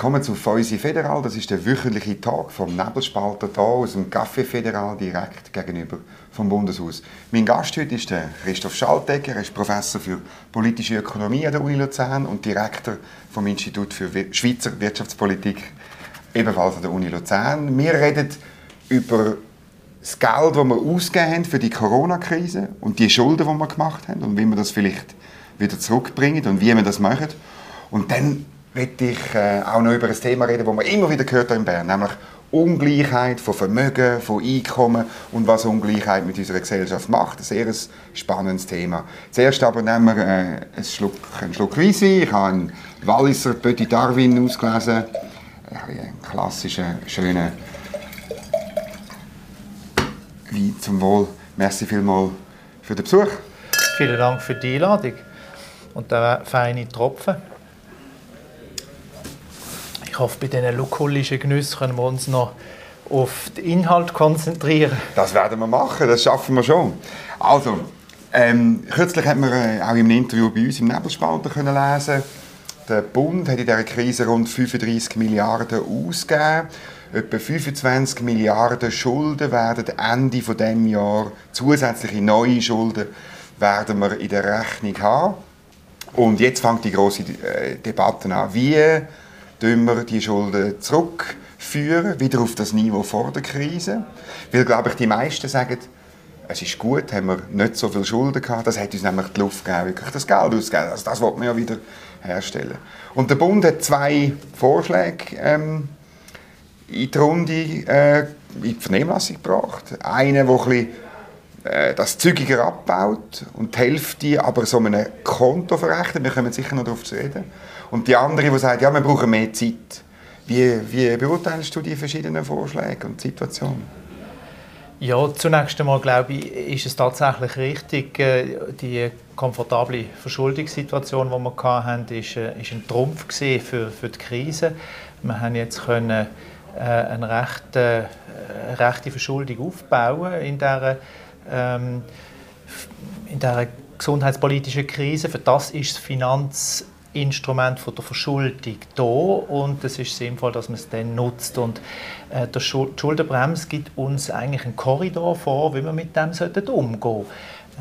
Willkommen zu Feusi Federal. Das ist der wöchentliche Tag vom Nebelspalter hier aus dem Café Federal direkt gegenüber vom Bundeshaus. Mein Gast heute ist Christoph Schaltegger. Er ist Professor für politische Ökonomie an der Uni Luzern und Direktor vom Institut für Schweizer Wirtschaftspolitik ebenfalls an der Uni Luzern. Wir reden über das Geld, das wir ausgegeben haben für die Corona-Krise und die Schulden, die wir gemacht haben und wie wir das vielleicht wieder zurückbringen und wie wir das machen. Und dann möchte ich äh, auch noch über ein Thema reden, das man immer wieder gehört in Bern, nämlich Ungleichheit von Vermögen, von Einkommen und was Ungleichheit mit unserer Gesellschaft macht. Ein sehr spannendes Thema. Zuerst aber nehmen wir äh, einen Schluck, einen Schluck Weisswein. Ich habe einen Walliser Petit Darwin ausgelesen. Einen klassischen, schönen Wein zum Wohl. Merci vielmals für den Besuch. Vielen Dank für die Einladung und den feinen Tropfen. Hoffe, bei diesen lokalischen Genüssen können wir uns noch auf den Inhalt konzentrieren. Das werden wir machen, das schaffen wir schon. Also, ähm, kürzlich hat man äh, auch im Interview bei uns im Nebelspalter können lesen, der Bund hat in dieser Krise rund 35 Milliarden ausgegeben. Etwa 25 Milliarden Schulden werden Ende dieses Jahr, zusätzliche neue Schulden, werden wir in der Rechnung haben. Und jetzt fängt die große äh, Debatte an. Wie tun wir die Schulden zurückführen, wieder auf das Niveau vor der Krise? Weil, glaube ich, die meisten sagen, es ist gut, haben wir nicht so viel Schulden gehabt. Das hat uns nämlich die Luft gegeben, wirklich das Geld auszugeben. Also das wollen wir ja wieder herstellen. Und der Bund hat zwei Vorschläge ähm, in die Runde, äh, in die Vernehmlassung gebracht. Einen, der ein äh, das zügiger abbaut und die Hälfte aber so einem Konto verrechnet. Wir kommen sicher noch darauf zu reden. Und die andere, die sagt, ja, wir brauchen mehr Zeit. Wie, wie beurteilst du die verschiedenen Vorschläge und Situationen? Ja, zunächst einmal glaube ich, ist es tatsächlich richtig, äh, die komfortable Verschuldungssituation, die wir hatten, äh, ist ein Trumpf für, für die Krise. Wir haben jetzt können eine rechte, rechte Verschuldung aufbauen in dieser ähm, in dieser gesundheitspolitischen Krise. Für das ist das Finanzinstrument von der Verschuldung da und es ist sinnvoll, dass man es dann nutzt. Und äh, die Schuldenbremse gibt uns eigentlich einen Korridor vor, wie wir mit dem umgehen sollten.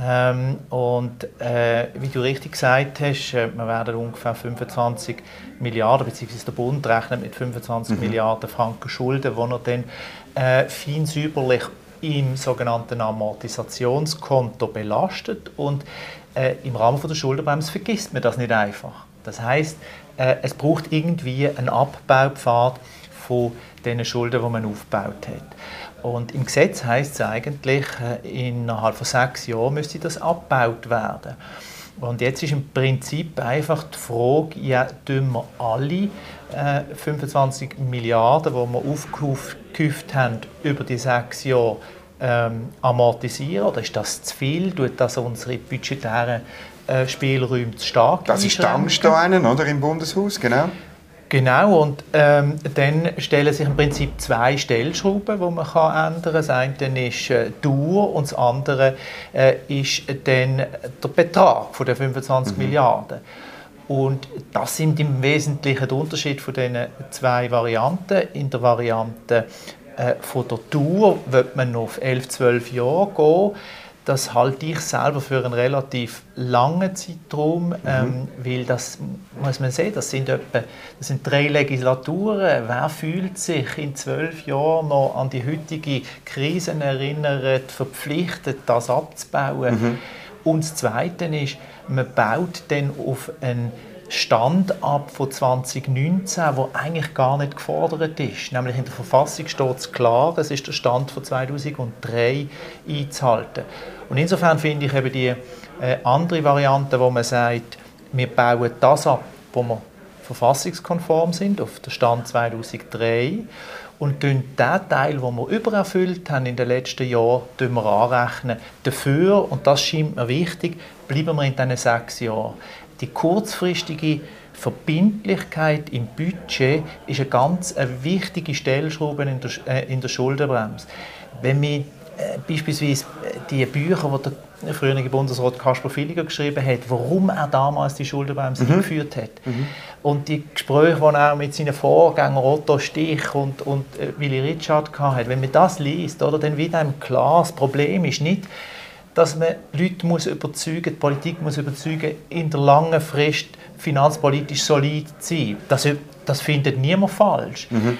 Ähm, und äh, wie du richtig gesagt hast, äh, wir werden ungefähr 25 Milliarden, beziehungsweise der Bund rechnet mit 25 mhm. Milliarden Franken Schulden, die er dann äh, fein säuberlich im sogenannten Amortisationskonto belastet und äh, im Rahmen von der Schuldenbremse vergisst man das nicht einfach. Das heißt, äh, es braucht irgendwie einen Abbaupfad von den Schulden, die man aufgebaut hat. Und im Gesetz heißt es eigentlich, äh, innerhalb von sechs Jahren müsste das abgebaut werden. Und jetzt ist im Prinzip einfach die Frage, ja, tun wir alle äh, 25 Milliarden, die wir aufgehäuft haben über die sechs Jahre, ähm, amortisieren? Oder ist das zu viel? Tut das unsere budgetären äh, Spielräume zu stark Das ist die Angst da einen, oder, im Bundeshaus, genau. Genau, und ähm, dann stellen sich im Prinzip zwei Stellschrauben, die man kann ändern kann. Das eine ist äh, Dauer und das andere äh, ist dann der Betrag von den 25 mhm. Milliarden. Und das sind im Wesentlichen der Unterschied von diesen zwei Varianten. In der Variante äh, von der Tour wird man auf 11, 12 Jahre gehen. Das halte ich selber für einen relativ langen Zeitraum, mhm. ähm, weil das muss man sehen, das sind, etwa, das sind drei Legislaturen. Wer fühlt sich in zwölf Jahren noch an die heutige Krisen erinnert, verpflichtet, das abzubauen? Mhm. Und das Zweite ist, man baut dann auf einen Stand ab von 2019, wo eigentlich gar nicht gefordert ist. Nämlich in der Verfassung steht es klar, es ist der Stand von 2003 einzuhalten. Und insofern finde ich eben die äh, andere Variante, wo man sagt, wir bauen das ab, wo wir verfassungskonform sind, auf den Stand 2003 und den Teil, den wir übererfüllt haben in den letzten Jahren, wir anrechnen. Dafür, und das scheint mir wichtig, bleiben wir in diesen sechs Jahren die kurzfristige Verbindlichkeit im Budget ist eine ganz eine wichtige Stellschraube in der, äh, in der Schuldenbremse. Wenn wir äh, beispielsweise die Bücher, die der frühere Bundesrat Kaspar Villiger geschrieben hat, warum er damals die Schuldenbremse mhm. eingeführt hat. Mhm. Und die Gespräche, die er mit seinen Vorgängern Otto Stich und, und äh, Willy Richard hatte, wenn man das liest, oder, dann wird einem klar, das Problem ist nicht, dass man Leute muss überzeugen, die Politik muss überzeugen, in der langen Frist finanzpolitisch solid zu sein. Das, das findet niemand falsch. Mhm.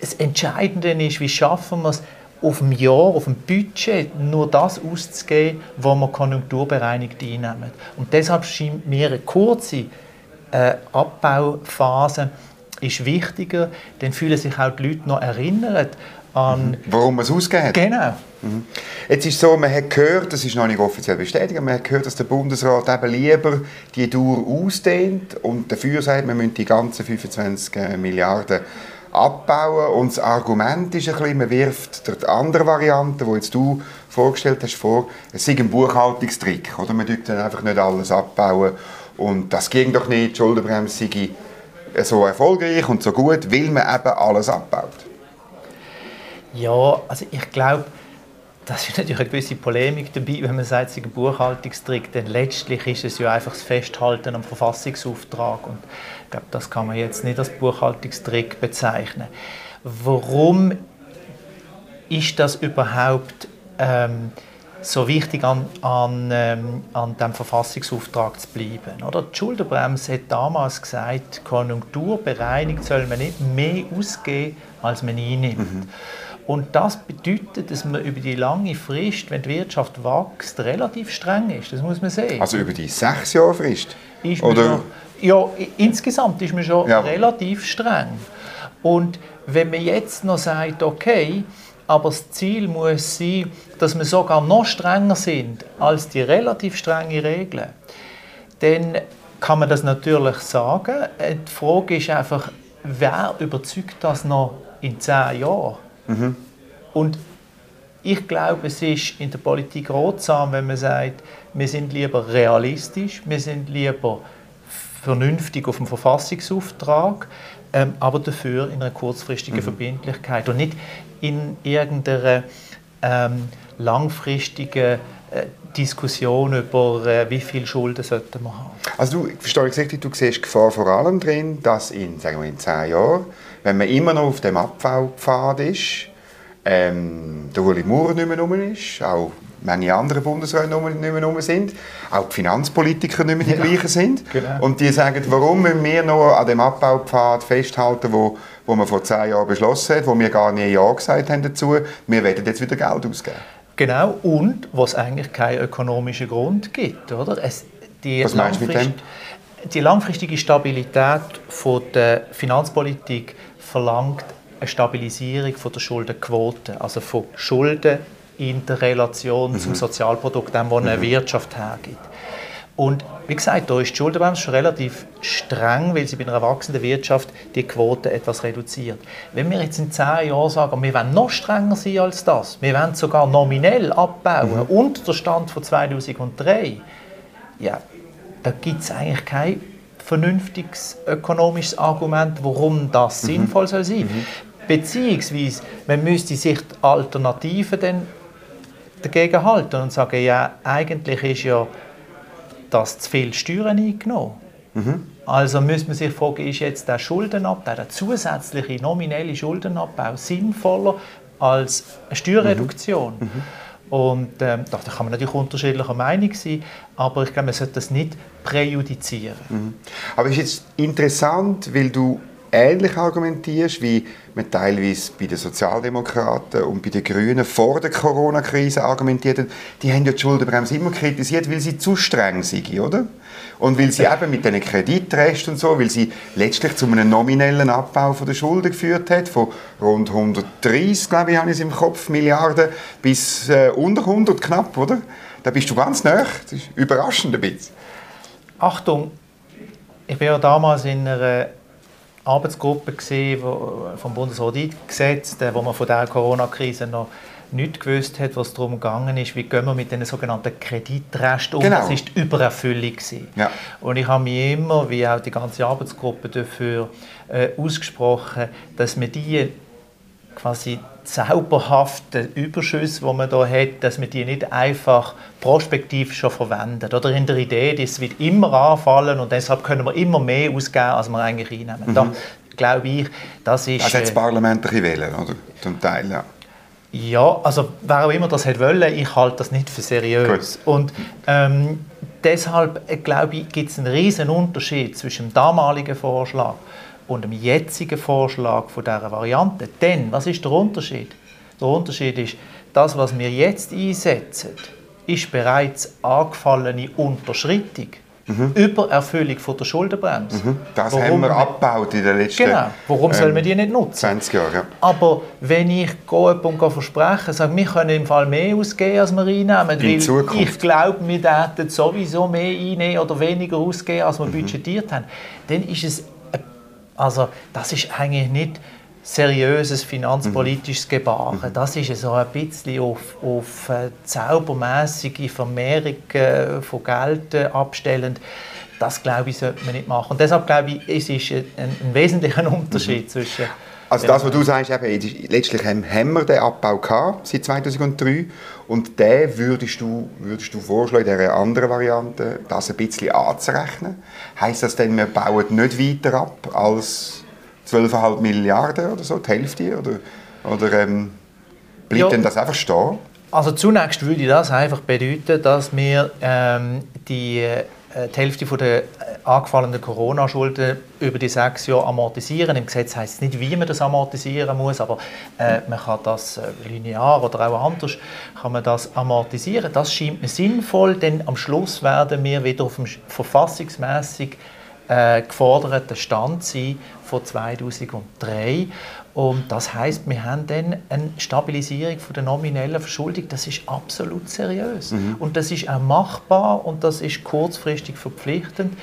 Das Entscheidende ist, wie schaffen wir es, auf dem Jahr, auf dem Budget nur das auszugeben, was wir konjunkturbereinigt einnehmen. Und deshalb scheint mir eine kurze äh, Abbauphase ist wichtiger, dann fühlen sich auch die Leute noch erinnert an... Warum man es ausgegeben hat. Genau. Mhm. Jetzt ist so, man hat gehört, das ist noch nicht offiziell bestätigt, man hat gehört, dass der Bundesrat eben lieber die Dauer ausdehnt und dafür sagt, man müsse die ganzen 25 äh, Milliarden abbauen. Und das Argument ist ein bisschen, man wirft der andere Variante, die jetzt du vorgestellt hast, vor, es sei ein Buchhaltungstrick. Oder? Man tut dann einfach nicht alles abbauen. Und das ging doch nicht, die Schuldenbremse sei so erfolgreich und so gut, weil man eben alles abbaut. Ja, also ich glaube, das ist natürlich eine gewisse Polemik dabei, wenn man sagt, es ist ein Buchhaltungstrick, denn letztlich ist es ja einfach das Festhalten am Verfassungsauftrag und ich glaube, das kann man jetzt nicht als Buchhaltungstrick bezeichnen. Warum ist das überhaupt ähm, so wichtig an, an, ähm, an dem Verfassungsauftrag zu bleiben? Oder? Die Schuldenbremse hat damals gesagt, konjunkturbereinigt soll man nicht mehr ausgeben, als man einnimmt. Mhm. Und das bedeutet, dass man über die lange Frist, wenn die Wirtschaft wächst, relativ streng ist. Das muss man sehen. Also über die sechs Jahre Frist? Ist Oder? ja, insgesamt ist man schon ja. relativ streng. Und wenn man jetzt noch sagt, okay, aber das Ziel muss sein, dass wir sogar noch strenger sind als die relativ strengen Regeln, dann kann man das natürlich sagen. Die Frage ist einfach, wer überzeugt das noch in zehn Jahren? Mhm. Und ich glaube, es ist in der Politik ratsam, wenn man sagt, wir sind lieber realistisch, wir sind lieber vernünftig auf dem Verfassungsauftrag, ähm, aber dafür in einer kurzfristigen mhm. Verbindlichkeit und nicht in irgendeiner ähm, langfristigen äh, Diskussion über, äh, wie viel Schulden sollten wir haben. Also du, verstehe ich richtig, du siehst Gefahr vor allem drin, dass in, sagen wir, in zehn Jahren, wenn man immer noch auf dem Abbaupfad ist, ähm, der Uli Maurer nicht mehr rum ist, auch manche andere Bundesräte nicht mehr rum sind, auch die Finanzpolitiker nicht mehr die ja, gleichen sind. Genau. Und die sagen, warum müssen wir noch an dem Abbaupfad festhalten, wo, wo man vor zehn Jahren beschlossen hat, wo wir gar nie Ja gesagt haben dazu, wir werden jetzt wieder Geld ausgeben. Genau, und was eigentlich keinen ökonomischen Grund gibt. Oder? Es, die was meinst du mit dem? Die langfristige Stabilität von der Finanzpolitik verlangt eine Stabilisierung von der Schuldenquote, also von Schulden in der Relation mhm. zum Sozialprodukt, dem, was eine mhm. Wirtschaft hergibt. Und wie gesagt, da ist die Schuldenbremse schon relativ streng, weil sie bei einer wachsenden Wirtschaft die Quote etwas reduziert. Wenn wir jetzt in zehn Jahren sagen, wir wollen noch strenger sein als das, wir wollen sogar nominell abbauen, mhm. unter der Stand von 2003, ja, da gibt es eigentlich kein vernünftiges ökonomisches Argument, warum das mhm. sinnvoll soll sein. Mhm. Beziehungsweise, man müsste sich die Alternativen dann dagegen halten und sagen, ja, eigentlich ist ja das zu viel Steuern eingenommen. Mhm. Also müsste man sich fragen, ist jetzt der Schuldenabbau, der zusätzliche nominelle Schuldenabbau sinnvoller als eine Steuerreduktion? Mhm. Mhm. Und ähm, da kann man natürlich unterschiedlicher Meinung sein, aber ich glaube, man sollte das nicht präjudizieren. Mhm. Aber es ist jetzt interessant, weil du ähnlich argumentierst, wie man teilweise bei den Sozialdemokraten und bei den Grünen vor der Corona-Krise argumentiert hat. Die haben ja die Schuldenbremse immer kritisiert, weil sie zu streng sei, oder? Und weil sie eben mit diesen Kreditresten und so, weil sie letztlich zu einem nominellen Abbau von der Schulden geführt hat, von rund 130, glaube ich, habe ich es im Kopf, Milliarden, bis äh, unter 100 knapp, oder? Da bist du ganz nah. Das ist überraschend ein bisschen. Achtung, ich war ja damals in einer Arbeitsgruppe gesehen, vom Bundesrat eingesetzt, wo man von der Corona-Krise noch nicht gewusst hat, was darum gegangen ist, wie gehen wir mit den sogenannten Kreditresten um. Genau. Das war die Übererfüllung. Ja. Und ich habe mich immer, wie auch die ganze Arbeitsgruppe, dafür äh, ausgesprochen, dass man die quasi zauberhaften Überschüsse, die man da hat, dass man die nicht einfach prospektiv schon verwendet. Oder in der Idee, das wird immer anfallen und deshalb können wir immer mehr ausgeben, als wir eigentlich einnehmen. Mhm. Da glaube ich, das ist... Das hat das Parlament ein wählen, oder? Zum Teil, ja. Ja, also wer auch immer das hätte wollen, ich halte das nicht für seriös. Gut. Und ähm, deshalb, äh, glaube ich, gibt es einen riesen Unterschied zwischen dem damaligen Vorschlag und dem jetzigen Vorschlag von dieser Variante. Denn, was ist der Unterschied? Der Unterschied ist, das, was wir jetzt einsetzen, ist bereits angefallene Unterschreitung mhm. Übererfüllung von der Schuldenbremse. Mhm. Das Warum haben wir abgebaut in den letzten Genau. Warum ähm, soll man die nicht nutzen? 20 Jahre. Ja. Aber wenn ich jemandem versprechen sage, wir können im Fall mehr ausgeben, als wir einnehmen, in Zukunft. ich glaube, wir werden sowieso mehr einnehmen oder weniger ausgeben, als wir mhm. budgetiert haben, dann ist es also das ist eigentlich nicht seriöses finanzpolitisches mhm. Gebaren. Mhm. Das ist so ein bisschen auf, auf äh, zaubermäßige Vermehrung äh, von Geld äh, abstellend. Das glaube ich, sollte man nicht machen. Und deshalb glaube ich, es ist ein, ein wesentlicher Unterschied mhm. zwischen also das, was du sagst, eben, letztlich haben wir den Abbau gehabt, seit 2003 und den würdest du, würdest du vorschlagen, in dieser anderen Variante, das ein bisschen anzurechnen. Heißt das denn, wir bauen nicht weiter ab als 12,5 Milliarden oder so, die Hälfte? Oder, oder ähm, bleibt ja. denn das einfach stehen? Also zunächst würde das einfach bedeuten, dass wir ähm, die äh, die Hälfte der äh, angefallenen Corona-Schulden über die sechs Jahre amortisieren. Im Gesetz heißt es nicht, wie man das amortisieren muss, aber äh, man kann das äh, linear oder auch anders kann man das amortisieren. Das scheint mir sinnvoll, denn am Schluss werden wir wieder auf dem verfassungsmäßig äh, geforderten Stand sein von 2003 und das heißt, wir haben dann eine Stabilisierung von der nominellen Verschuldung. Das ist absolut seriös. Mhm. Und das ist auch machbar und das ist kurzfristig verpflichtend.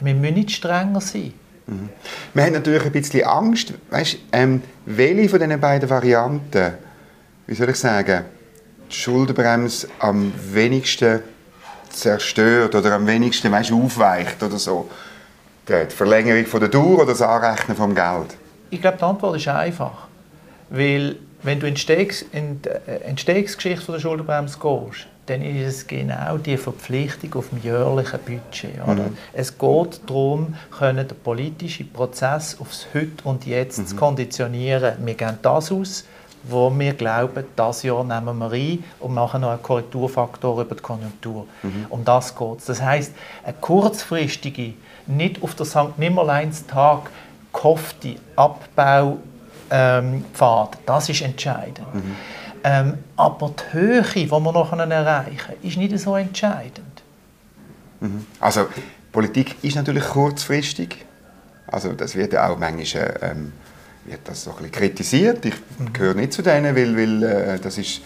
Wir müssen nicht strenger sein. Mhm. Wir haben natürlich ein bisschen Angst. Weißt, ähm, welche von diesen beiden Varianten, wie soll ich sagen, die Schuldenbremse am wenigsten zerstört oder am wenigsten weißt, aufweicht oder so? Die Verlängerung von der Dauer oder das Anrechnen vom Geld? Ich glaube, die Antwort ist einfach. Weil, wenn du in die äh, Entstehungsgeschichte der Schuldenbremse gehst, dann ist es genau die Verpflichtung auf dem jährlichen Budget. Mhm. Es geht darum, können den politischen Prozess aufs Heute und Jetzt mhm. zu konditionieren. Wir gehen das aus, wo wir glauben, das Jahr nehmen wir ein und machen noch einen Korrekturfaktor über die Konjunktur. Mhm. Um das geht es. Das heisst, eine kurzfristige, nicht auf der St. Nimmerleins-Tag gehoffte Abbaupfad, ähm, das ist entscheidend. Mhm. Ähm, aber die Höhe, die wir noch erreichen können, ist nicht so entscheidend. Mhm. Also Politik ist natürlich kurzfristig. Also das wird ja auch manchmal ähm, wird das so ein bisschen kritisiert. Ich mhm. gehöre nicht zu denen, weil, weil äh, das ist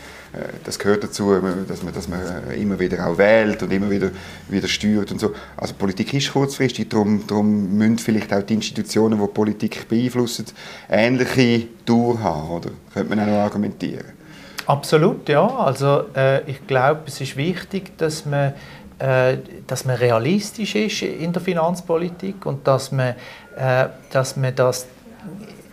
das gehört dazu, äh, dass man, dass man äh, immer wieder auch wählt und immer wieder, wieder steuert und so. Also Politik ist kurzfristig, darum, darum müssen vielleicht auch die Institutionen, die Politik beeinflussen, ähnliche Dauer haben, oder? Könnte man auch noch argumentieren. Absolut, ja. Also äh, ich glaube, es ist wichtig, dass man äh, dass man realistisch ist in der Finanzpolitik und dass man, äh, dass man das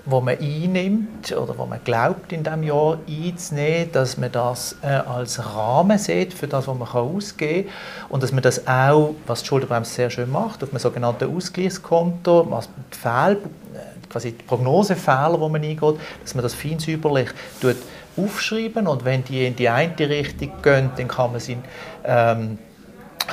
wo man einnimmt oder wo man glaubt in diesem Jahr einzunehmen, dass man das äh, als Rahmen sieht für das, was man kann ausgeben kann. Und dass man das auch, was die Schuldenbremse sehr schön macht, auf einem sogenannten Ausgleichskonto, was die, Fehl, äh, quasi die Prognosefehler, die man eingeht, dass man das fein säuberlich aufschreiben. Und wenn die in die eine Richtung gehen, dann kann man sie ähm,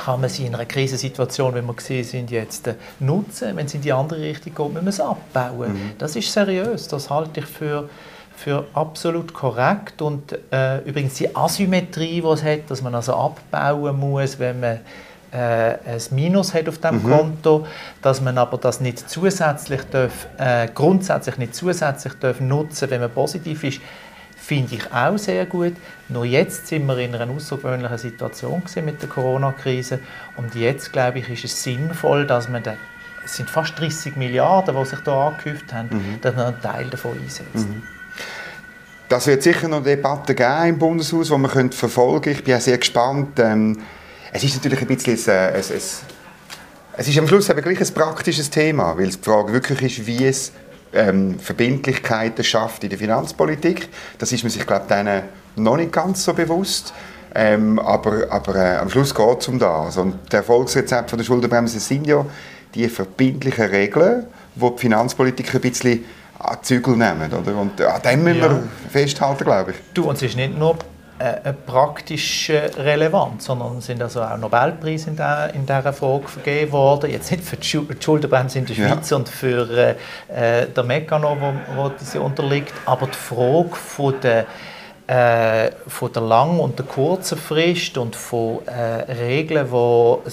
kann man sie in einer Krisensituation, wie wir gesehen sind, jetzt äh, nutzen. Wenn es in die andere Richtung geht, müssen wir es abbauen. Mhm. Das ist seriös, das halte ich für, für absolut korrekt. Und äh, übrigens die Asymmetrie, die es hat, dass man also abbauen muss, wenn man äh, ein Minus hat auf dem mhm. Konto, dass man aber das nicht zusätzlich darf, äh, grundsätzlich nicht zusätzlich darf nutzen, wenn man positiv ist, finde ich auch sehr gut. Nur jetzt sind wir in einer außergewöhnlichen Situation mit der Corona-Krise und jetzt, glaube ich, ist es sinnvoll, dass man den, es sind fast 30 Milliarden, die sich da angehäuft haben, mhm. dass man einen Teil davon einsetzt. Mhm. Das wird sicher noch Debatten geben im Bundeshaus, die man verfolgen könnte. Ich bin auch sehr gespannt. Ähm, es ist natürlich ein bisschen ein, ein, ein, es ist am Schluss eben gleich ein praktisches Thema, weil die Frage wirklich ist, wie es ähm, Verbindlichkeiten schafft in der Finanzpolitik. Das ist man sich, glaube ich, noch nicht ganz so bewusst. Ähm, aber aber äh, am Schluss geht es um das. Und das Erfolgsrezept von der Schuldenbremse sind ja die verbindlichen Regeln, die die Finanzpolitiker ein bisschen an die Zügel nehmen. Oder? Und an dem müssen ja. wir festhalten, glaube ich. Du, und es ist nicht nur eine praktische Relevanz, sondern sind also auch Nobelpreise in, der, in dieser Frage vergeben worden. Jetzt nicht für die Schuldenbremse in der Schweiz ja. und für äh, den Mechanismus, wo, wo diese unterliegt, aber die Frage von der äh, von der langen und der kurzen Frist und von äh, Regeln, wo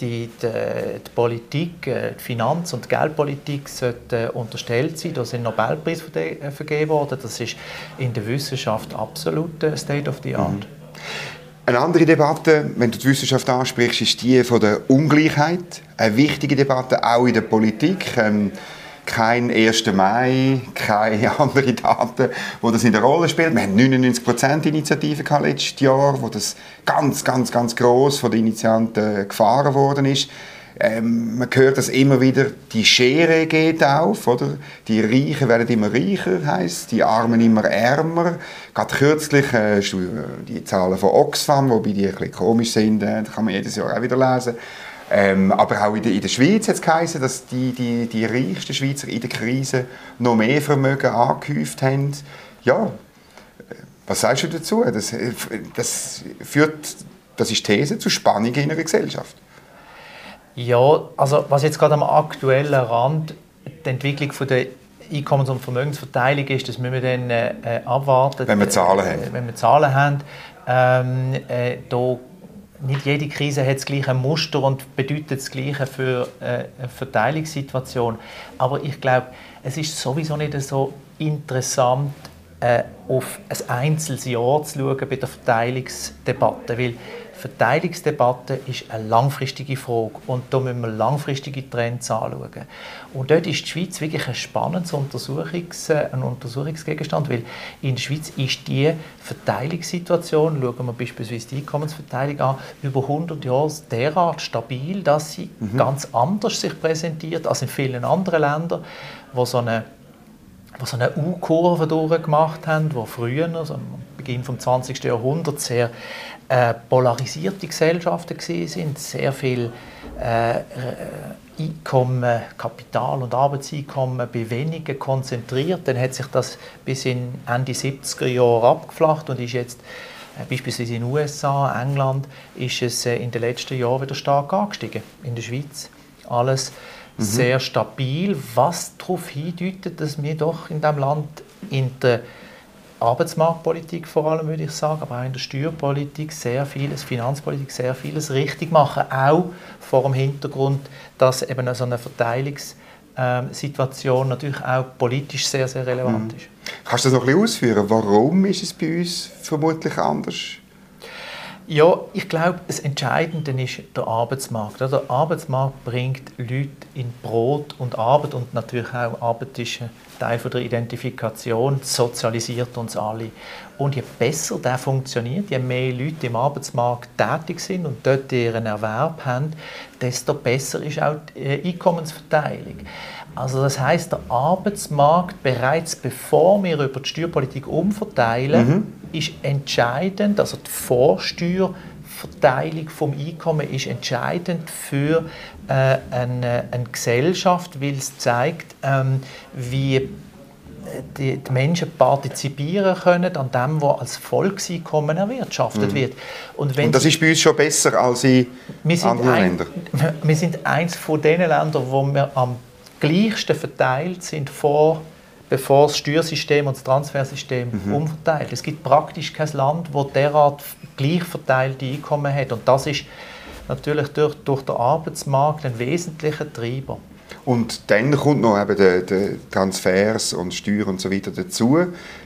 die, die Politik, äh, die Finanz- und die Geldpolitik sollte unterstellt sein. Da sind Nobelpreise äh, vergeben worden. Das ist in der Wissenschaft absolut State of the Art. Mhm. Eine andere Debatte, wenn du die Wissenschaft ansprichst, ist die von der Ungleichheit. Eine wichtige Debatte auch in der Politik. Ähm, kein 1. Mai, keine anderen Daten, wo das in der Rolle spielt. Wir haben 99% Initiativen letztes Jahr, wo das ganz, ganz, ganz groß von den Initianten gefahren worden ist. Ähm, man hört das immer wieder, die Schere geht auf, oder? Die Reichen werden immer reicher, heißt, die Armen immer ärmer. Gerade kürzlich äh, die Zahlen von Oxfam, wobei die ein bisschen komisch sind, äh, kann man jedes Jahr auch wieder lesen. Ähm, aber auch in der, in der Schweiz hat es geheißen, dass die, die, die reichsten Schweizer in der Krise noch mehr Vermögen angehäuft haben. Ja, was sagst du dazu? Das, das führt, das ist These, zu Spannungen in einer Gesellschaft. Ja, also was jetzt gerade am aktuellen Rand die Entwicklung von der Einkommens- und Vermögensverteilung ist, das müssen wir dann äh, abwarten. Wenn wir Zahlen haben. Äh, wenn wir Zahlen haben. Ähm, äh, da nicht jede Krise hat das gleiche Muster und bedeutet das Gleiche für äh, eine Verteilungssituation. Aber ich glaube, es ist sowieso nicht so interessant, äh, auf ein einzelnes Jahr zu schauen bei der Verteilungsdebatte, weil Verteilungsdebatte ist eine langfristige Frage und da müssen wir langfristige Trends anschauen. Und dort ist die Schweiz wirklich ein spannendes Untersuchungs, ein Untersuchungsgegenstand, weil in der Schweiz ist die Verteilungssituation, schauen wir beispielsweise die Einkommensverteilung an, über 100 Jahre derart stabil, dass sie mhm. ganz anders sich präsentiert als in vielen anderen Ländern, wo so eine die so eine U-Kurve durchgemacht haben, die früher, also am Beginn des 20. Jahrhunderts, sehr äh, polarisierte Gesellschaften sind, sehr viel äh, Einkommen, Kapital- und Arbeitseinkommen bei wenigen konzentriert. Dann hat sich das bis in Ende 70er Jahre abgeflacht und ist jetzt äh, beispielsweise in den USA, England, ist es äh, in den letzten Jahren wieder stark angestiegen. In der Schweiz alles mhm. sehr stabil, was darauf hindeutet, dass wir doch in diesem Land in der Arbeitsmarktpolitik vor allem, würde ich sagen, aber auch in der Steuerpolitik sehr vieles, Finanzpolitik sehr vieles richtig machen, auch vor dem Hintergrund, dass eben so eine Verteilungssituation natürlich auch politisch sehr, sehr relevant mhm. ist. Kannst du das noch ein bisschen ausführen? Warum ist es bei uns vermutlich anders? Ja, ich glaube, das Entscheidende ist der Arbeitsmarkt. Der Arbeitsmarkt bringt Leute in Brot und Arbeit und natürlich auch Arbeit ist Teil der Identifikation, sozialisiert uns alle. Und je besser der funktioniert, je mehr Leute im Arbeitsmarkt tätig sind und dort ihren Erwerb haben, desto besser ist auch die äh, Einkommensverteilung. Also das heißt, der Arbeitsmarkt bereits bevor wir über die Steuerpolitik umverteilen, mhm. ist entscheidend, also die Vorsteuerverteilung vom Einkommen ist entscheidend für äh, eine, eine, Gesellschaft, weil es zeigt, ähm, wie die, die, Menschen partizipieren können an dem, was als Volkseinkommen erwirtschaftet mhm. wird. Und, Und, das ist bei uns schon besser als in anderen ein, Ländern? Wir sind eines von den Ländern, wo wir am gleichsten verteilt sind, vor, bevor das Steuersystem und das Transfersystem mhm. umverteilt. Es gibt praktisch kein Land, das derart gleich verteilte Einkommen hat. Und das ist natürlich durch, durch den Arbeitsmarkt ein wesentlicher Treiber. Und dann kommt noch eben die, die Transfers und Steuern und so weiter dazu.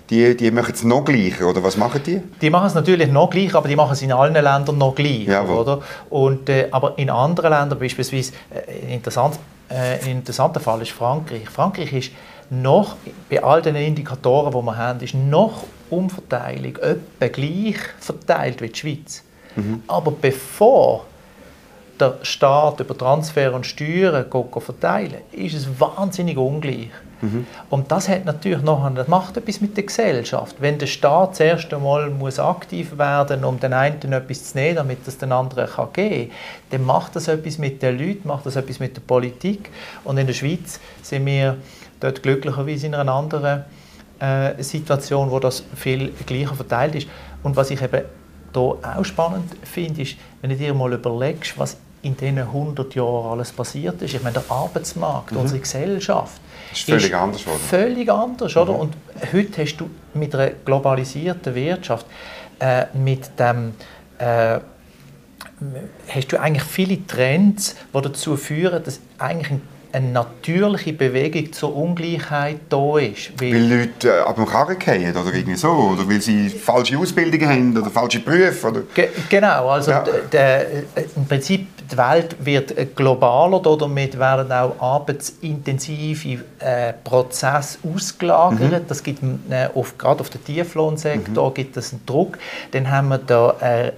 Die, die machen es noch gleicher, oder was machen die? Die machen es natürlich noch gleicher, aber die machen es in allen Ländern noch gleicher, oder? Und, äh, aber in anderen Ländern, beispielsweise, äh, interessant äh, ein interessanter Fall ist Frankreich. Frankreich ist noch, bei all den Indikatoren, die wir haben, ist noch Umverteilung etwa gleich verteilt wie die Schweiz. Mhm. Aber bevor der Staat über Transfer und Steuern verteilen, ist es wahnsinnig ungleich. Mhm. Und das hat natürlich noch, das macht etwas mit der Gesellschaft. Wenn der Staat zuerst einmal muss aktiv werden, um den einen etwas zu nehmen, damit es den anderen kann geben kann, dann macht das etwas mit den Leuten, macht das etwas mit der Politik. Und in der Schweiz sind wir dort glücklicherweise in einer anderen äh, Situation, wo das viel gleicher verteilt ist. Und was ich eben hier auch spannend finde, ist, wenn du dir mal überlegst, was in diesen 100 Jahren alles passiert ist. Ich meine, der Arbeitsmarkt, mhm. unsere Gesellschaft, ist völlig ist anders geworden. Völlig anders, oder? Mhm. Und heute hast du mit einer globalisierten Wirtschaft, äh, mit dem äh, hast du eigentlich viele Trends, die dazu führen, dass eigentlich ein eine natürliche Bewegung zur Ungleichheit da ist. Weil, weil Leute äh, ab dem Karren fallen oder irgendwie so, oder weil sie falsche Ausbildungen haben oder falsche Berufe. Oder? Ge genau, also ja. im Prinzip die Welt wird äh, globaler, damit werden auch arbeitsintensive äh, Prozesse ausgelagert. Mhm. Das gibt äh, auf, gerade auf den Tieflohnsektor mhm. gibt es einen Druck. Dann haben wir da äh, äh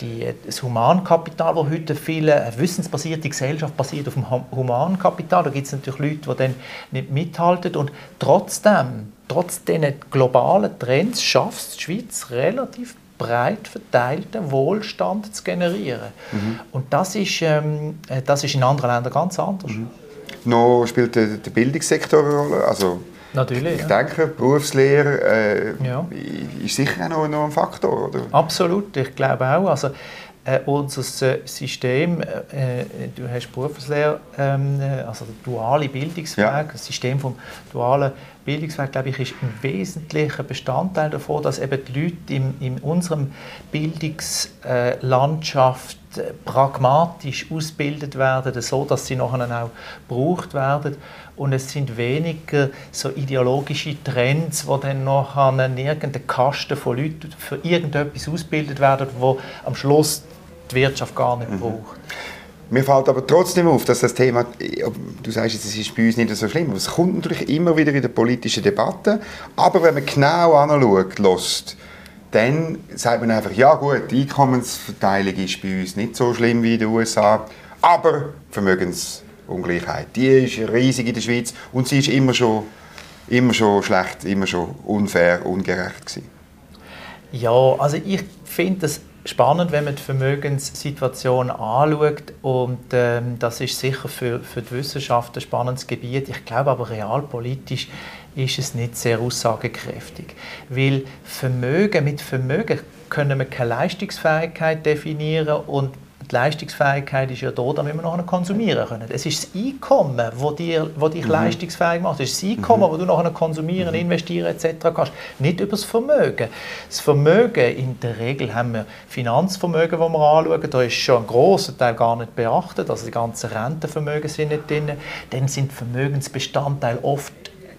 die, das Humankapital, das heute viele eine wissensbasierte Gesellschaft basiert auf dem Humankapital. Da gibt es natürlich Leute, die dann nicht mithalten. Und trotzdem, trotz diesen globalen Trends, schafft es die Schweiz relativ breit verteilten Wohlstand zu generieren. Mhm. Und das ist, ähm, das ist in anderen Ländern ganz anders. Mhm. Noch spielt der, der Bildungssektor eine Rolle? Also Natürlich. Ich ja. denke, Berufslehre äh, ja. ist sicher auch noch, noch ein Faktor. Oder? Absolut, ich glaube auch. Also, äh, unser System, äh, äh du hast Berufslehre, ähm, äh, also der duale Bildungsweg, ja. das System vom dualen Bildungsweg, glaube ich, ist ein wesentlicher Bestandteil davon, dass eben die Leute in, in unserem Bildungslandschaft äh, pragmatisch ausgebildet werden, so dass sie nachher auch gebraucht werden. Und es sind weniger so ideologische Trends, wo dann nachher irgendeine Kaste von Leuten für irgendetwas ausgebildet werden, wo am Schluss die Wirtschaft gar nicht mhm. braucht. Mir fällt aber trotzdem auf, dass das Thema, du sagst, es ist bei uns nicht so schlimm, es kommt natürlich immer wieder in der politischen Debatte, aber wenn man genau anschaut, lässt, dann sagt man einfach, ja gut, die Einkommensverteilung ist bei uns nicht so schlimm wie in den USA, aber Vermögensungleichheit, die ist riesig in der Schweiz und sie ist immer schon, immer schon schlecht, immer schon unfair, ungerecht gewesen. Ja, also ich finde das spannend, wenn man die Vermögenssituation anschaut und ähm, das ist sicher für, für die Wissenschaft ein spannendes Gebiet. Ich glaube aber realpolitisch ist es nicht sehr aussagekräftig, weil Vermögen mit Vermögen können wir keine Leistungsfähigkeit definieren und die Leistungsfähigkeit ist ja da, damit wir nachher konsumieren können. Es ist das Einkommen, das dir, wo dich mhm. leistungsfähig macht. Es ist das Einkommen, mhm. wo du nachher konsumieren, mhm. investieren etc. kannst. Nicht über das Vermögen. Das Vermögen, in der Regel haben wir Finanzvermögen, das wir anschauen. Da ist schon ein grosser Teil gar nicht beachtet. Also die ganzen Rentenvermögen sind nicht drin. Dann sind Vermögensbestandteile oft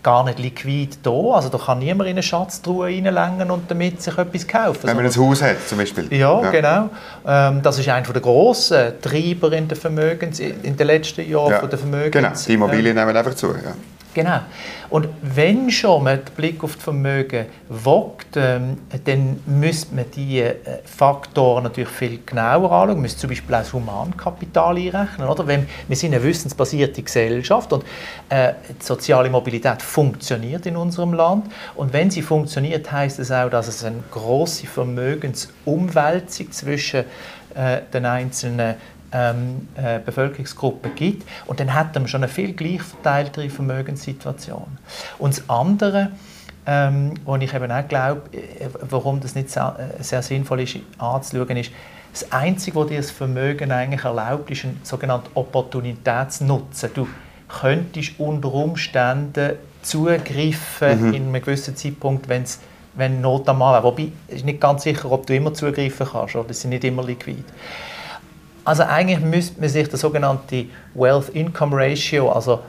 gar nicht liquid da. Also da kann niemand in eine Schatztruhe reinlängen und damit sich etwas kaufen. Wenn man ein Haus hat zum Beispiel. Ja, ja. genau. Ähm, das ist einer der grossen Treiber in, der Vermögens, in den letzten Jahren ja. der Vermögens... Genau, die Immobilien äh, nehmen einfach zu. Ja. Genau. Und wenn schon man den Blick auf das Vermögen wagt, ähm, dann müsste man diese äh, Faktoren natürlich viel genauer anschauen. Man müsste zum Beispiel auch das Humankapital einrechnen. Oder? Wenn, wir sind eine wissensbasierte Gesellschaft und äh, die soziale Mobilität funktioniert in unserem Land. Und wenn sie funktioniert, heißt es auch, dass es eine große Vermögensumwälzung zwischen äh, den einzelnen ähm, äh, Bevölkerungsgruppen gibt. Und dann hat man schon eine viel gleich verteiltere Vermögenssituation. Und das andere, ähm, wo ich eben auch glaube, äh, warum das nicht sehr, äh, sehr sinnvoll ist anzuschauen, ist, das Einzige, was dir das Vermögen eigentlich erlaubt, ist ein sogenannter Opportunitätsnutzen. Du könntest unter Umständen zugreifen mhm. in einem gewissen Zeitpunkt, wenn's, wenn Not am Mann wäre. Wobei, es ist nicht ganz sicher, ob du immer zugreifen kannst. Oder? Das sind nicht immer liquid. Also eigentlich müsste man sich das sogenannte Wealth-Income-Ratio, also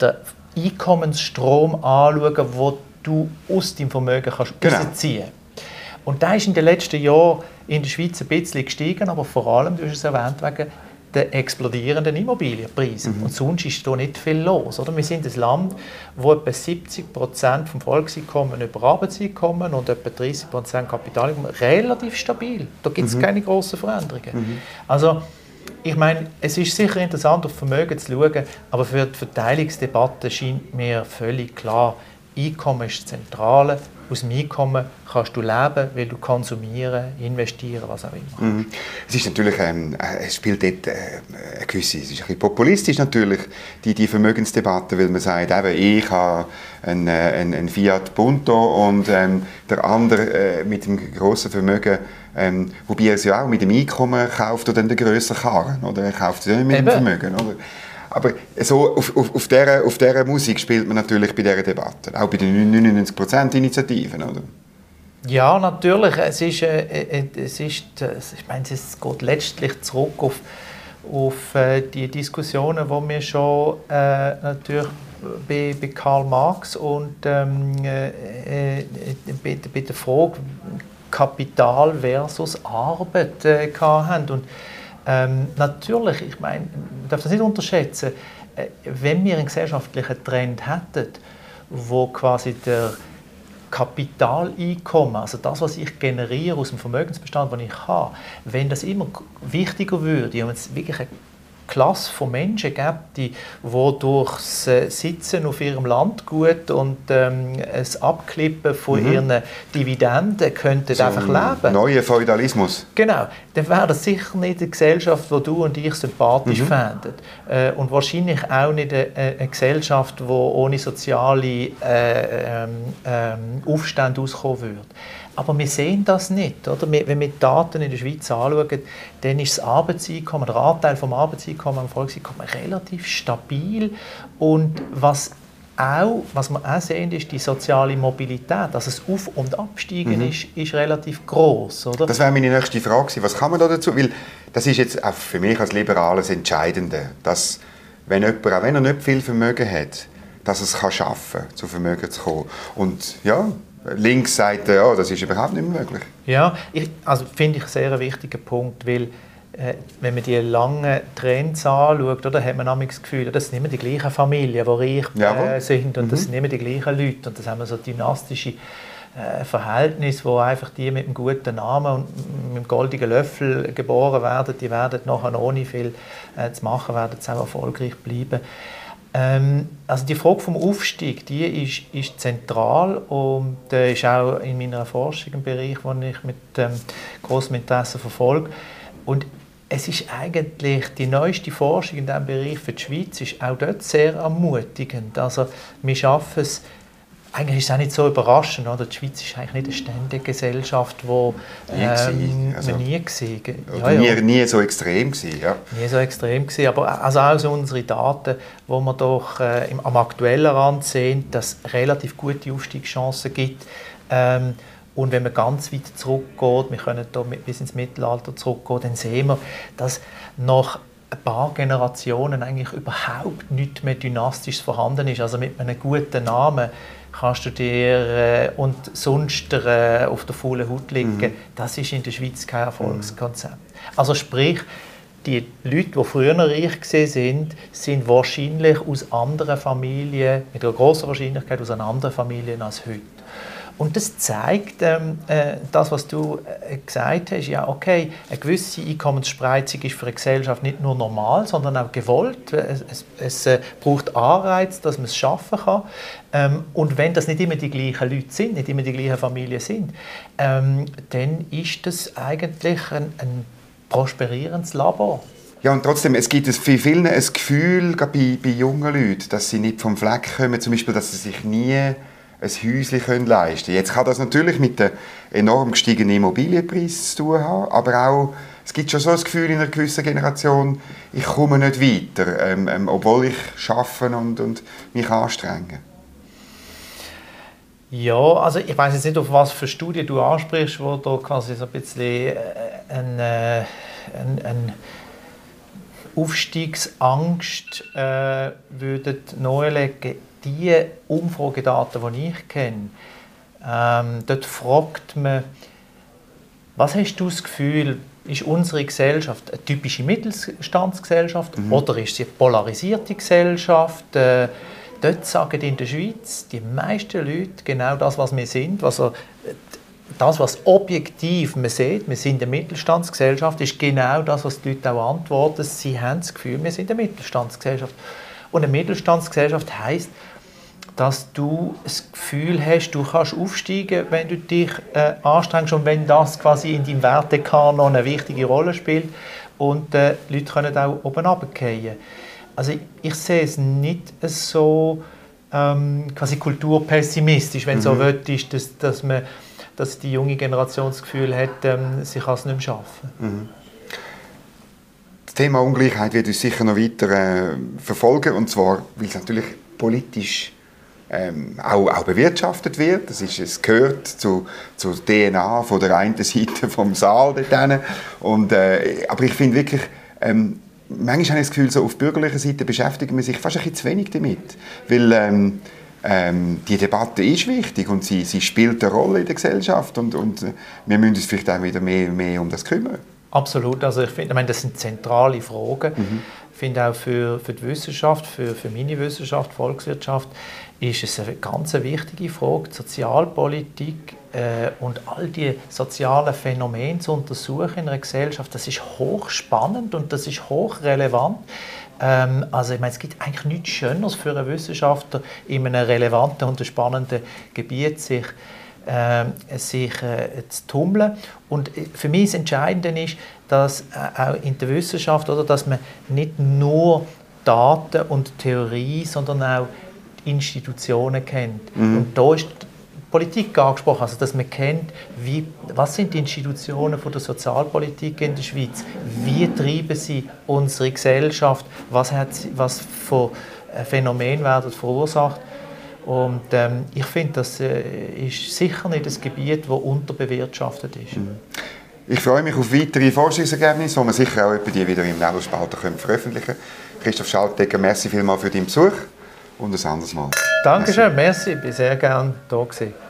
der Einkommensstrom anschauen, wo du aus deinem Vermögen kannst genau. rausziehen Und da ist in den letzten Jahren in der Schweiz ein bisschen gestiegen, aber vor allem, du hast es erwähnt, wegen der explodierenden Immobilienpreise. Mhm. Und sonst ist da nicht viel los. Oder? Wir sind ein Land, wo etwa 70 Prozent vom Volkseinkommen über Arbeitseinkommen und etwa 30 Prozent Kapitaleinkommen relativ stabil. Da gibt es mhm. keine großen Veränderungen. Mhm. Also ich meine, es ist sicher interessant, auf Vermögen zu schauen, aber für die Verteilungsdebatte scheint mir völlig klar, Einkommen ist das Zentrale. Aus dem Einkommen kannst du leben, weil du konsumieren, investieren, was auch immer. Mhm. Es ist natürlich, ähm, äh, es spielt dort äh, eine gewisse, es ist ein bisschen populistisch natürlich, die, die Vermögensdebatte, weil man sagt, eben, ich habe einen, einen, einen Fiat Punto und ähm, der andere äh, mit dem grossen Vermögen ähm, wobei er es ja auch mit dem Einkommen kauft oder den grösseren Karren, oder? Er kauft es ja nicht mit Eben. dem Vermögen, oder? Aber so auf, auf, auf, dieser, auf dieser Musik spielt man natürlich bei dieser Debatte, auch bei den 99%-Initiativen, oder? Ja, natürlich. Es ist, äh, äh es ist, äh, ich meine, es geht letztlich zurück auf, auf äh, die Diskussionen, die wir schon äh, natürlich bei, bei Karl Marx und ähm, äh, äh bei, bei, der Frage Kapital versus Arbeit äh, hatten. Und ähm, natürlich, ich meine, man darf das nicht unterschätzen, äh, wenn wir einen gesellschaftlichen Trend hätten, wo quasi der Kapitaleinkommen, also das, was ich generiere aus dem Vermögensbestand, den ich habe, wenn das immer wichtiger würde und es wirklich eine Klasse von Menschen gibt, die, die durchs Sitzen auf ihrem Landgut und ähm, das Abklippen von mhm. ihren Dividenden könnten so einfach leben. Neuer Feudalismus. Genau. Dann wäre das sicher nicht eine Gesellschaft, die du und ich sympathisch mhm. fänden. Äh, und wahrscheinlich auch nicht eine, eine Gesellschaft, die ohne soziale äh, ähm, ähm, Aufstände auskommen würde. Aber wir sehen das nicht. Oder? Wenn wir die Daten in der Schweiz anschauen, dann ist das Arbeitseinkommen, der Anteil vom Arbeitseinkommen am Volkseinkommen relativ stabil. Und was auch, was wir auch sehen, ist die soziale Mobilität. Also das Auf- und Absteigen mhm. ist, ist relativ groß. Oder? Das wäre meine nächste Frage. Was kann man da dazu? Weil das ist jetzt auch für mich als Liberaler das Entscheidende, dass wenn jemand, auch wenn er nicht viel Vermögen hat, dass er es kann schaffen kann, zu Vermögen zu kommen. Und ja, links sagt, ja, das ist überhaupt nicht möglich. Ja, ich, also finde ich einen sehr wichtigen Punkt, weil äh, wenn man die langen Trends anschaut, oder, hat man das Gefühl, das sind immer die gleichen Familien, die reich äh, sind und mhm. das sind immer die gleichen Leute und das haben wir so dynastische äh, Verhältnis, wo einfach die mit einem guten Namen und mit einem goldenen Löffel geboren werden, die werden nachher ohne viel äh, zu machen, werden auch erfolgreich bleiben. Ähm, also die Frage vom Aufstieg, die ist, ist zentral und äh, ist auch in meiner Forschung ein Bereich, den ich mit ähm, großem Interesse verfolge. Und es ist eigentlich die neueste Forschung in diesem Bereich für die Schweiz ist auch dort sehr ermutigend. Also wir schaffen es eigentlich ist es auch nicht so überraschend. Oder? Die Schweiz ist eigentlich nicht eine ständige Gesellschaft, wo ähm, also, nie gesehen. Ja, ja. Nie, nie so extrem gewesen, ja. Nie so extrem gewesen, aber also auch so unsere Daten, wo wir doch äh, im, am aktuellen Rand sehen, dass es relativ gute Aufstiegschancen gibt. Ähm, und wenn man ganz weit zurückgeht, wir können da bis ins Mittelalter zurückgehen, dann sehen wir, dass nach ein paar Generationen eigentlich überhaupt nichts mehr dynastisch vorhanden ist. Also mit einem guten Namen kannst du dir äh, und sonst äh, auf der vollen Haut liegen. Mhm. Das ist in der Schweiz kein Erfolgskonzept. Also sprich, die Leute, die früher reich sind, sind wahrscheinlich aus anderen Familien, mit einer großen Wahrscheinlichkeit aus anderen Familien als heute. Und das zeigt ähm, äh, das, was du äh, gesagt hast. Ja, okay, eine gewisse Einkommensspreizung ist für eine Gesellschaft nicht nur normal, sondern auch gewollt. Es, es, es äh, braucht Anreiz, dass man es schaffen kann. Ähm, und wenn das nicht immer die gleichen Leute sind, nicht immer die gleichen Familien sind, ähm, dann ist das eigentlich ein, ein prosperierendes Labor. Ja, und trotzdem, es gibt für viele ein Gefühl, bei, bei jungen Leuten, dass sie nicht vom Fleck kommen, zum Beispiel, dass sie sich nie ein Häuschen leisten können. Jetzt kann das natürlich mit den enorm gestiegenen Immobilienpreisen zu tun haben, aber auch, es gibt schon so ein Gefühl in einer gewissen Generation, ich komme nicht weiter, ähm, ähm, obwohl ich arbeite und, und mich anstrenge. Ja, also ich weiß jetzt nicht, auf was für Studien du ansprichst, wo da quasi so ein bisschen äh, ein, äh, ein, ein Aufstiegsangst äh, würdet nahelegen die Umfragedaten, die ich kenne, ähm, dort fragt man, was hast du das Gefühl, ist unsere Gesellschaft eine typische Mittelstandsgesellschaft mhm. oder ist sie eine polarisierte Gesellschaft? Äh, dort sagen in der Schweiz die meisten Leute genau das, was wir sind. Also, das, was objektiv man sieht, wir sind eine Mittelstandsgesellschaft, ist genau das, was die Leute auch antworten. Sie haben das Gefühl, wir sind eine Mittelstandsgesellschaft. Und eine Mittelstandsgesellschaft heißt, dass du das Gefühl hast, du kannst aufsteigen, wenn du dich äh, anstrengst und wenn das quasi in deinem Wertekanon eine wichtige Rolle spielt und äh, Leute können auch oben runterfallen. Also ich, ich sehe es nicht so ähm, quasi kulturpessimistisch, wenn mhm. so willst, dass, dass, man, dass die junge Generation das Gefühl hat, ähm, sie kann es nicht mehr schaffen. Mhm. Das Thema Ungleichheit wird uns sicher noch weiter äh, verfolgen, und zwar, weil es natürlich politisch ähm, auch, auch, bewirtschaftet wird. Das ist, es gehört zu, zur DNA von der einen Seite vom Saal dort und äh, Aber ich finde wirklich, ähm, manchmal habe ich das Gefühl, so auf bürgerlicher Seite beschäftigt man sich fast ein bisschen zu wenig damit. Weil ähm, ähm, die Debatte ist wichtig und sie, sie spielt eine Rolle in der Gesellschaft und, und äh, wir müssen uns vielleicht auch wieder mehr, mehr um das kümmern. Absolut, also ich finde, ich meine, das sind zentrale Fragen. Mhm. Ich finde auch für, für die Wissenschaft, für, für meine Wissenschaft, Volkswirtschaft, ist es eine ganz wichtige Frage, die Sozialpolitik äh, und all die sozialen Phänomene zu untersuchen in einer Gesellschaft. Das ist hochspannend und das ist hochrelevant. Ähm, also ich meine, es gibt eigentlich nichts Schöneres für einen Wissenschaftler, in einem relevanten und spannenden Gebiet sich äh, sich äh, zu tummeln. Und für mich das Entscheidende ist, dass äh, auch in der Wissenschaft, oder, dass man nicht nur Daten und Theorie, sondern auch Institutionen kennt. Mhm. Und da ist die Politik angesprochen, also dass man kennt, wie, was sind die Institutionen von der Sozialpolitik in der Schweiz, wie treiben sie unsere Gesellschaft, was, hat sie, was für Phänomene werden verursacht. Und ähm, ich finde, das äh, ist sicher nicht ein Gebiet, das unterbewirtschaftet ist. Mhm. Ich freue mich auf weitere Forschungsergebnisse, die wir sicher auch die wieder im Nebelspalter veröffentlichen können. Christoph Schaltegger, merci vielmals für deinen Besuch und ein anderes Mal. Dankeschön, merci, ich bin sehr gerne da gewesen.